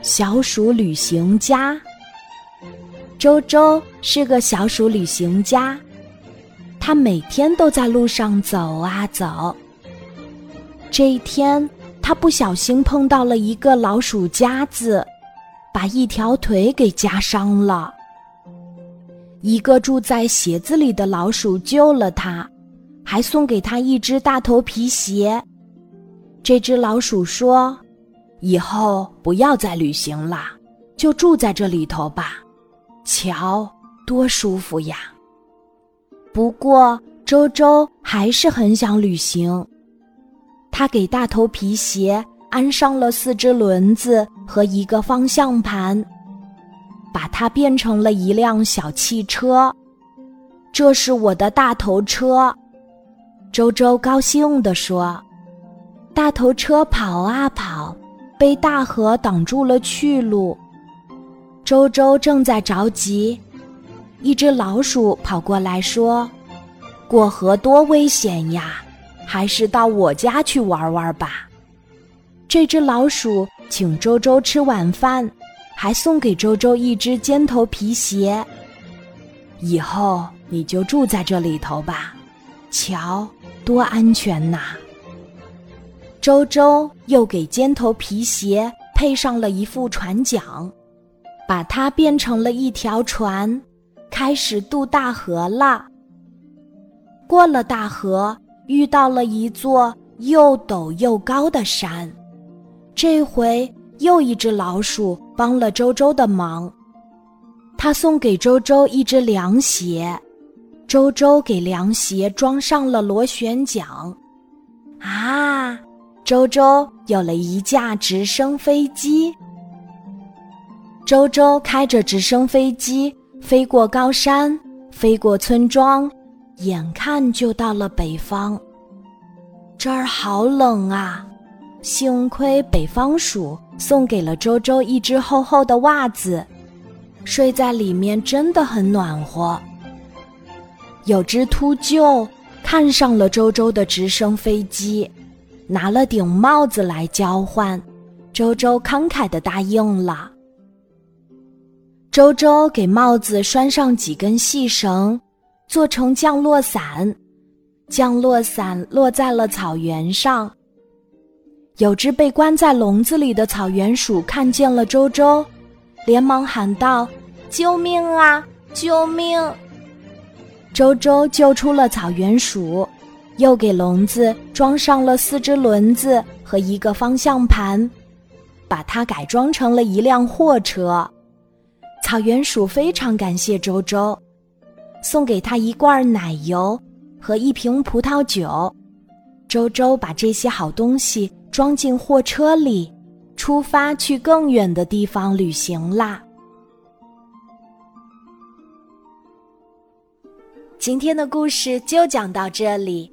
小鼠旅行家。周周是个小鼠旅行家，他每天都在路上走啊走。这一天，他不小心碰到了一个老鼠夹子，把一条腿给夹伤了。一个住在鞋子里的老鼠救了他，还送给他一只大头皮鞋。这只老鼠说：“以后不要再旅行了，就住在这里头吧。瞧，多舒服呀！”不过，周周还是很想旅行。他给大头皮鞋安上了四只轮子和一个方向盘。把它变成了一辆小汽车，这是我的大头车。周周高兴地说：“大头车跑啊跑，被大河挡住了去路。”周周正在着急，一只老鼠跑过来说：“过河多危险呀，还是到我家去玩玩吧。”这只老鼠请周周吃晚饭。还送给周周一只尖头皮鞋。以后你就住在这里头吧，瞧，多安全呐！周周又给尖头皮鞋配上了一副船桨，把它变成了一条船，开始渡大河了。过了大河，遇到了一座又陡又高的山，这回。又一只老鼠帮了周周的忙，他送给周周一只凉鞋，周周给凉鞋装上了螺旋桨，啊，周周有了一架直升飞机。周周开着直升飞机飞过高山，飞过村庄，眼看就到了北方。这儿好冷啊，幸亏北方鼠。送给了周周一只厚厚的袜子，睡在里面真的很暖和。有只秃鹫看上了周周的直升飞机，拿了顶帽子来交换，周周慷慨的答应了。周周给帽子拴上几根细绳，做成降落伞，降落伞落在了草原上。有只被关在笼子里的草原鼠看见了周周，连忙喊道：“救命啊！救命！”周周救出了草原鼠，又给笼子装上了四只轮子和一个方向盘，把它改装成了一辆货车。草原鼠非常感谢周周，送给他一罐奶油和一瓶葡萄酒。周周把这些好东西。装进货车里，出发去更远的地方旅行啦。今天的故事就讲到这里，